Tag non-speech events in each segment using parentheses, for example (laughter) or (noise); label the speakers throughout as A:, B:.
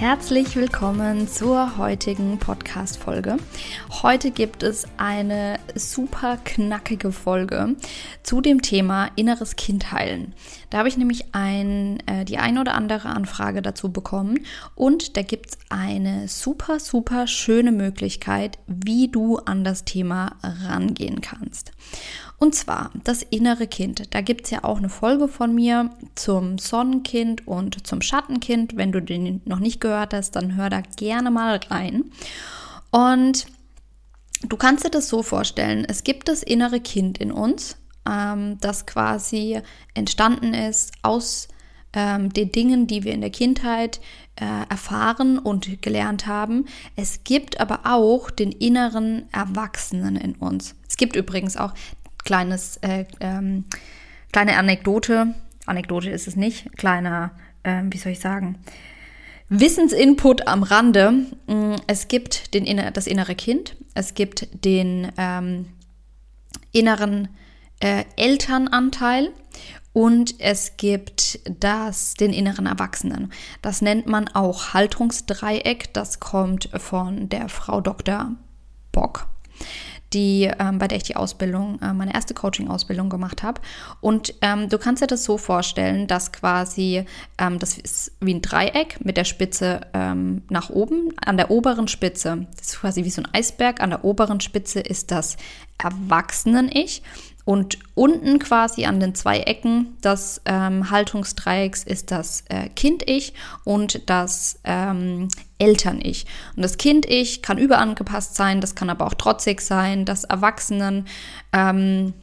A: Herzlich willkommen zur heutigen Podcast-Folge. Heute gibt es eine super knackige Folge zu dem Thema inneres Kind heilen. Da habe ich nämlich ein, äh, die ein oder andere Anfrage dazu bekommen und da gibt es eine super, super schöne Möglichkeit, wie du an das Thema rangehen kannst. Und zwar das innere Kind. Da gibt es ja auch eine Folge von mir zum Sonnenkind und zum Schattenkind. Wenn du den noch nicht gehört hast, dann hör da gerne mal rein. Und du kannst dir das so vorstellen, es gibt das innere Kind in uns, ähm, das quasi entstanden ist aus ähm, den Dingen, die wir in der Kindheit äh, erfahren und gelernt haben. Es gibt aber auch den inneren Erwachsenen in uns. Es gibt übrigens auch kleines, äh, ähm, kleine Anekdote. Anekdote ist es nicht, kleiner, äh, wie soll ich sagen, Wissensinput am Rande. Mm, es gibt den, das innere Kind, es gibt den ähm, inneren äh, Elternanteil und es gibt das, den inneren Erwachsenen. Das nennt man auch Haltungsdreieck. Das kommt von der Frau Dr. Bock die, ähm, bei der ich die Ausbildung, äh, meine erste Coaching-Ausbildung gemacht habe. Und ähm, du kannst dir das so vorstellen, dass quasi, ähm, das ist wie ein Dreieck mit der Spitze ähm, nach oben. An der oberen Spitze, das ist quasi wie so ein Eisberg, an der oberen Spitze ist das Erwachsenen-Ich. Und unten quasi an den zwei Ecken des ähm, Haltungsdreiecks ist das äh, Kind-Ich und das ähm, Eltern-Ich. Und das Kind-Ich kann überangepasst sein, das kann aber auch trotzig sein, das Erwachsenen, ähm,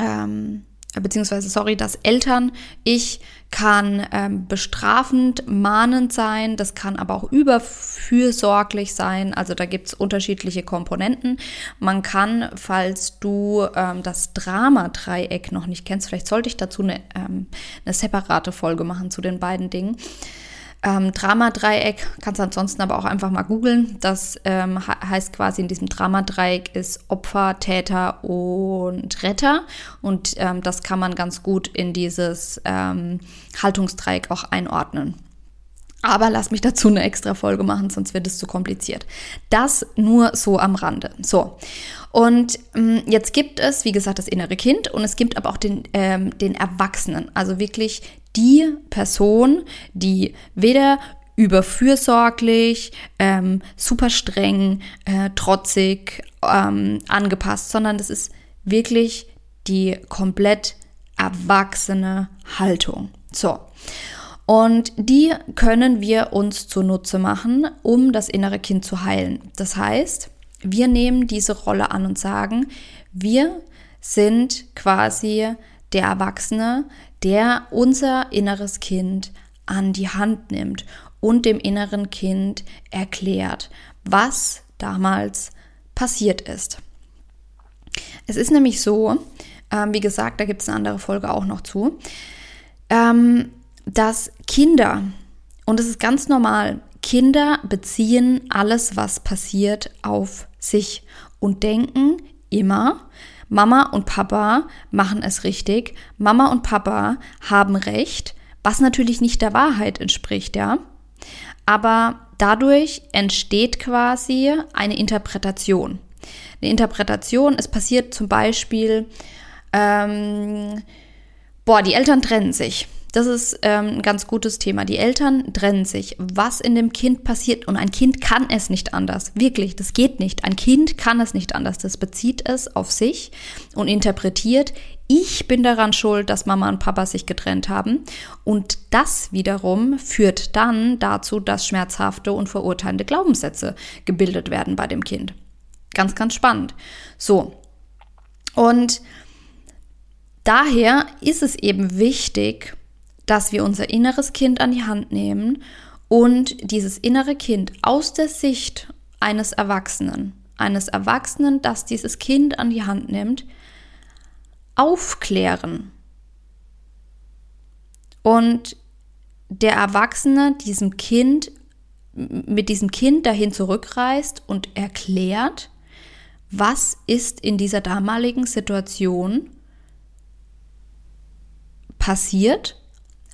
A: ähm beziehungsweise, sorry, das Eltern-Ich kann ähm, bestrafend, mahnend sein, das kann aber auch überfürsorglich sein. Also da gibt es unterschiedliche Komponenten. Man kann, falls du ähm, das Drama-Dreieck noch nicht kennst, vielleicht sollte ich dazu eine, ähm, eine separate Folge machen zu den beiden Dingen. Ähm, Drama-Dreieck kannst du ansonsten aber auch einfach mal googeln. Das ähm, heißt quasi in diesem Drama-Dreieck ist Opfer, Täter und Retter. Und ähm, das kann man ganz gut in dieses ähm, Haltungsdreieck auch einordnen. Aber lass mich dazu eine extra Folge machen, sonst wird es zu kompliziert. Das nur so am Rande. So. Und ähm, jetzt gibt es, wie gesagt, das innere Kind und es gibt aber auch den, ähm, den Erwachsenen. Also wirklich die Person, die weder überfürsorglich, ähm, super streng, äh, trotzig, ähm, angepasst, sondern das ist wirklich die komplett erwachsene Haltung. So. Und die können wir uns zunutze machen, um das innere Kind zu heilen. Das heißt, wir nehmen diese Rolle an und sagen, wir sind quasi der Erwachsene, der unser inneres Kind an die Hand nimmt und dem inneren Kind erklärt, was damals passiert ist. Es ist nämlich so, ähm, wie gesagt, da gibt es eine andere Folge auch noch zu, ähm, dass Kinder, und es ist ganz normal, Kinder beziehen alles, was passiert, auf sich und denken immer, Mama und Papa machen es richtig, Mama und Papa haben recht, was natürlich nicht der Wahrheit entspricht, ja. Aber dadurch entsteht quasi eine Interpretation. Eine Interpretation, es passiert zum Beispiel, ähm, boah, die Eltern trennen sich. Das ist ähm, ein ganz gutes Thema. Die Eltern trennen sich. Was in dem Kind passiert und ein Kind kann es nicht anders. Wirklich, das geht nicht. Ein Kind kann es nicht anders. Das bezieht es auf sich und interpretiert, ich bin daran schuld, dass Mama und Papa sich getrennt haben. Und das wiederum führt dann dazu, dass schmerzhafte und verurteilende Glaubenssätze gebildet werden bei dem Kind. Ganz, ganz spannend. So, Und daher ist es eben wichtig, dass wir unser inneres Kind an die Hand nehmen und dieses innere Kind aus der Sicht eines Erwachsenen, eines Erwachsenen, das dieses Kind an die Hand nimmt, aufklären. Und der Erwachsene diesem Kind mit diesem Kind dahin zurückreist und erklärt, was ist in dieser damaligen Situation passiert,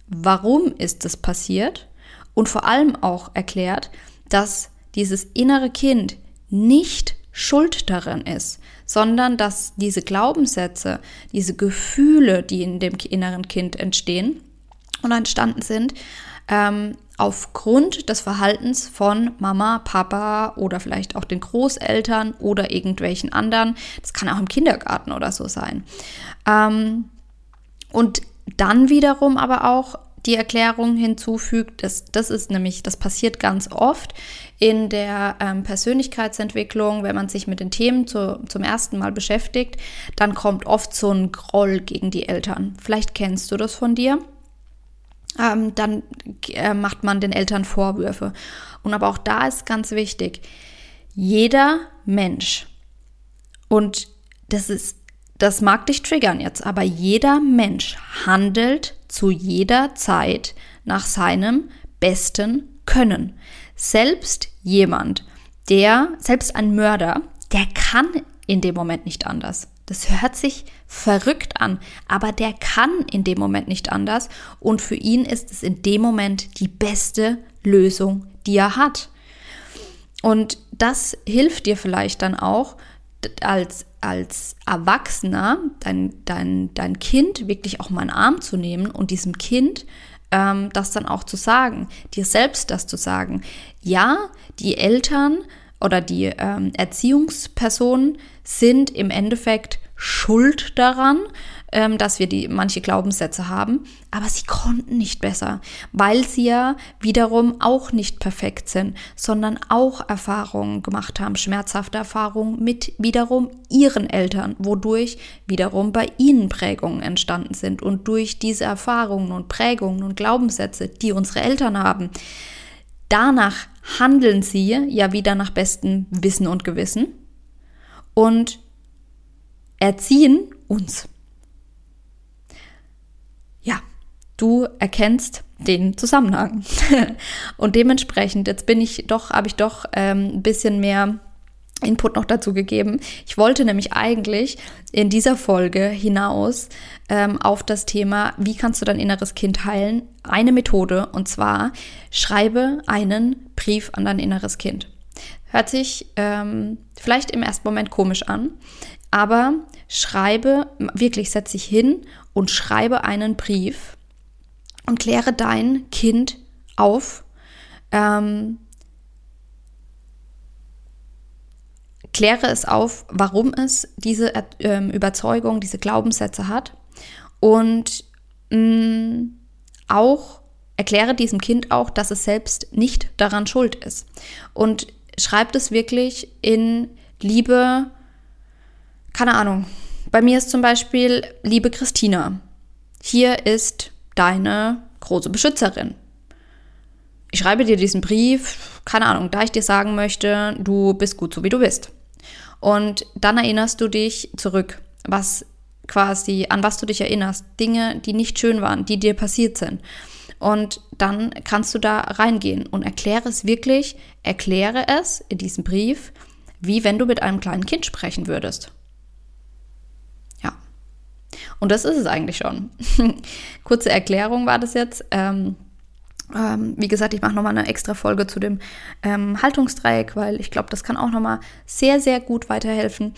A: warum ist es passiert und vor allem auch erklärt, dass dieses innere Kind nicht schuld daran ist, sondern dass diese Glaubenssätze, diese Gefühle, die in dem inneren Kind entstehen und entstanden sind, ähm, aufgrund des Verhaltens von Mama, Papa oder vielleicht auch den Großeltern oder irgendwelchen anderen. Das kann auch im Kindergarten oder so sein. Ähm, und dann wiederum aber auch die Erklärung hinzufügt, dass das ist nämlich, das passiert ganz oft in der ähm, Persönlichkeitsentwicklung, wenn man sich mit den Themen zu, zum ersten Mal beschäftigt, dann kommt oft so ein Groll gegen die Eltern. Vielleicht kennst du das von dir ähm, dann äh, macht man den Eltern Vorwürfe. Und aber auch da ist ganz wichtig, jeder Mensch, und das ist, das mag dich triggern jetzt, aber jeder Mensch handelt zu jeder Zeit nach seinem besten Können. Selbst jemand, der, selbst ein Mörder, der kann in dem Moment nicht anders. Das hört sich verrückt an, aber der kann in dem Moment nicht anders und für ihn ist es in dem Moment die beste Lösung, die er hat. Und das hilft dir vielleicht dann auch als, als Erwachsener, dein, dein, dein Kind wirklich auch mal in den Arm zu nehmen und diesem Kind ähm, das dann auch zu sagen, dir selbst das zu sagen. Ja, die Eltern oder die ähm, Erziehungspersonen sind im Endeffekt schuld daran, ähm, dass wir die manche Glaubenssätze haben, aber sie konnten nicht besser, weil sie ja wiederum auch nicht perfekt sind, sondern auch Erfahrungen gemacht haben, schmerzhafte Erfahrungen mit wiederum ihren Eltern, wodurch wiederum bei ihnen Prägungen entstanden sind und durch diese Erfahrungen und Prägungen und Glaubenssätze, die unsere Eltern haben, danach handeln sie ja wieder nach bestem Wissen und Gewissen und erziehen uns. Ja, du erkennst den Zusammenhang. (laughs) und dementsprechend, jetzt bin ich doch, habe ich doch ähm, ein bisschen mehr Input noch dazu gegeben. Ich wollte nämlich eigentlich in dieser Folge hinaus ähm, auf das Thema, wie kannst du dein inneres Kind heilen, eine Methode und zwar schreibe einen Brief an dein inneres Kind. Hört sich ähm, vielleicht im ersten Moment komisch an, aber schreibe, wirklich setz dich hin und schreibe einen Brief und kläre dein Kind auf. Ähm, kläre es auf, warum es diese äh, Überzeugung, diese Glaubenssätze hat und mh, mm, auch erkläre diesem Kind auch, dass es selbst nicht daran schuld ist und schreibt es wirklich in Liebe, keine Ahnung. Bei mir ist zum Beispiel, liebe Christina, hier ist deine große Beschützerin. Ich schreibe dir diesen Brief, keine Ahnung, da ich dir sagen möchte, du bist gut so wie du bist. Und dann erinnerst du dich zurück, was quasi, an was du dich erinnerst. Dinge, die nicht schön waren, die dir passiert sind. Und dann kannst du da reingehen und erkläre es wirklich, erkläre es in diesem Brief, wie wenn du mit einem kleinen Kind sprechen würdest. Und das ist es eigentlich schon. (laughs) Kurze Erklärung war das jetzt. Ähm, ähm, wie gesagt, ich mache nochmal eine extra Folge zu dem ähm, Haltungsdreieck, weil ich glaube, das kann auch nochmal sehr, sehr gut weiterhelfen.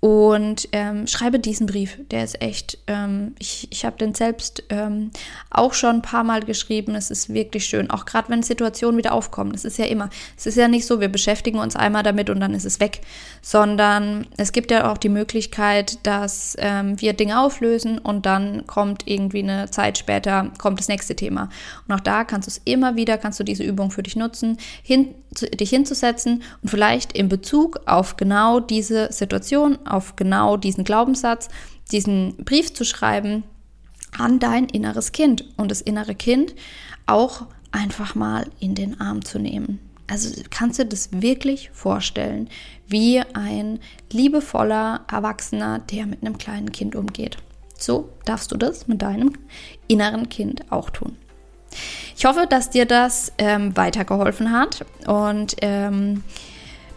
A: Und ähm, schreibe diesen Brief. Der ist echt, ähm, ich, ich habe den selbst ähm, auch schon ein paar Mal geschrieben. Es ist wirklich schön. Auch gerade wenn Situationen wieder aufkommen. Das ist ja immer. Es ist ja nicht so, wir beschäftigen uns einmal damit und dann ist es weg. Sondern es gibt ja auch die Möglichkeit, dass ähm, wir Dinge auflösen und dann kommt irgendwie eine Zeit später, kommt das nächste Thema. Und auch da kannst du es immer wieder, kannst du diese Übung für dich nutzen. Hin, dich hinzusetzen und vielleicht in Bezug auf genau diese Situation, auf genau diesen Glaubenssatz, diesen Brief zu schreiben an dein inneres Kind und das innere Kind auch einfach mal in den Arm zu nehmen. Also kannst du das wirklich vorstellen, wie ein liebevoller Erwachsener, der mit einem kleinen Kind umgeht. So darfst du das mit deinem inneren Kind auch tun. Ich hoffe, dass dir das ähm, weitergeholfen hat und ähm,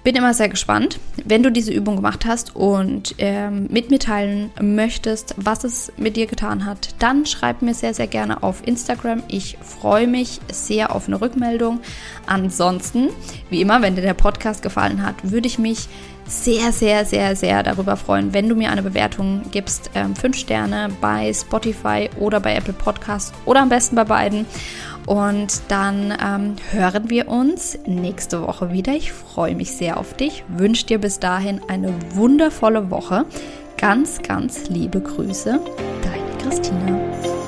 A: bin immer sehr gespannt, wenn du diese Übung gemacht hast und ähm, mit mir teilen möchtest, was es mit dir getan hat, dann schreib mir sehr, sehr gerne auf Instagram. Ich freue mich sehr auf eine Rückmeldung. Ansonsten, wie immer, wenn dir der Podcast gefallen hat, würde ich mich sehr, sehr, sehr, sehr darüber freuen, wenn du mir eine Bewertung gibst. Ähm, fünf Sterne bei Spotify oder bei Apple Podcasts oder am besten bei beiden. Und dann ähm, hören wir uns nächste Woche wieder. Ich freue mich sehr auf dich. Wünsche dir bis dahin eine wundervolle Woche. Ganz, ganz liebe Grüße, deine Christina.